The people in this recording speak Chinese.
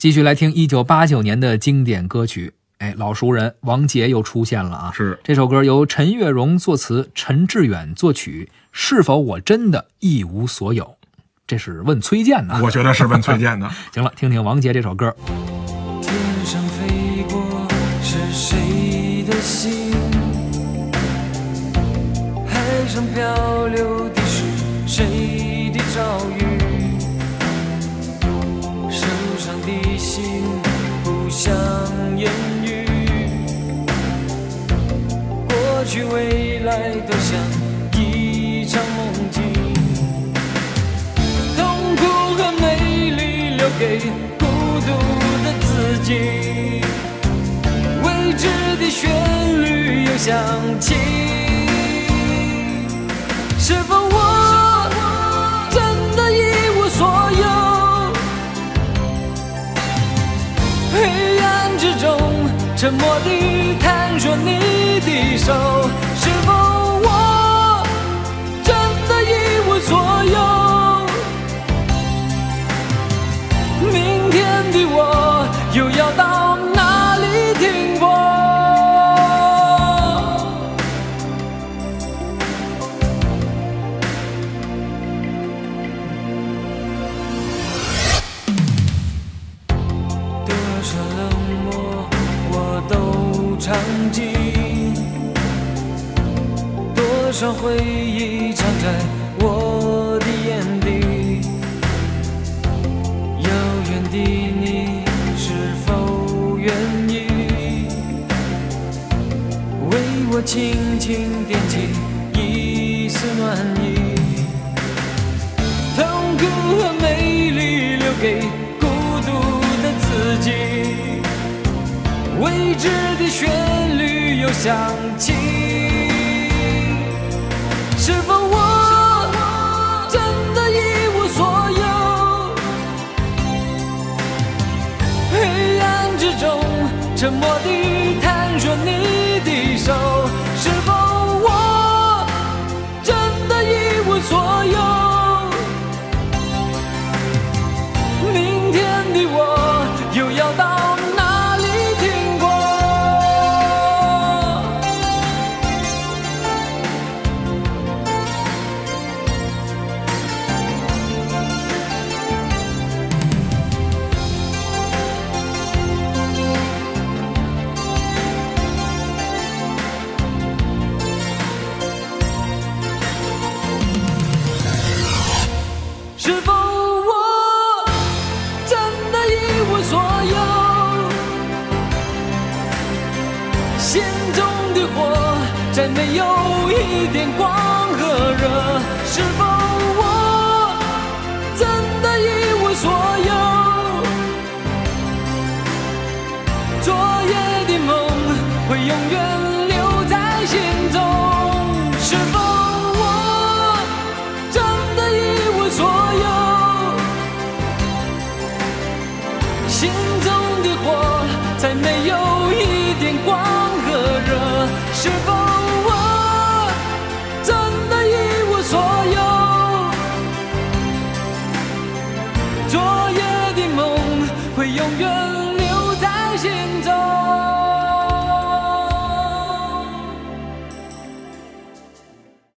继续来听一九八九年的经典歌曲，哎，老熟人王杰又出现了啊！是这首歌由陈月荣作词，陈志远作曲。是否我真的一无所有？这是问崔健的。我觉得是问崔健的。行了，听听王杰这首歌。天上飞过是谁的心？海上漂流的是谁的遭遇？心不想言语，过去未来都像一场梦境，痛苦和美丽留给孤独的自己，未知的旋律又响起，是否沉默地探索你的手，是否我真的一无所有？明天的我又要到尝尽，多少回忆藏在我的眼底。遥远的你是否愿意为我轻轻点起一丝暖意？痛苦和美丽留给孤独的自己，未知的旋律想起，是否我真的一无所有？黑暗之中，沉默地探索你的手，是否我真的一无所有？是否我真的一无所有心中的火再没有一点光和热是否我真的一无所有昨夜的梦会永远再没有。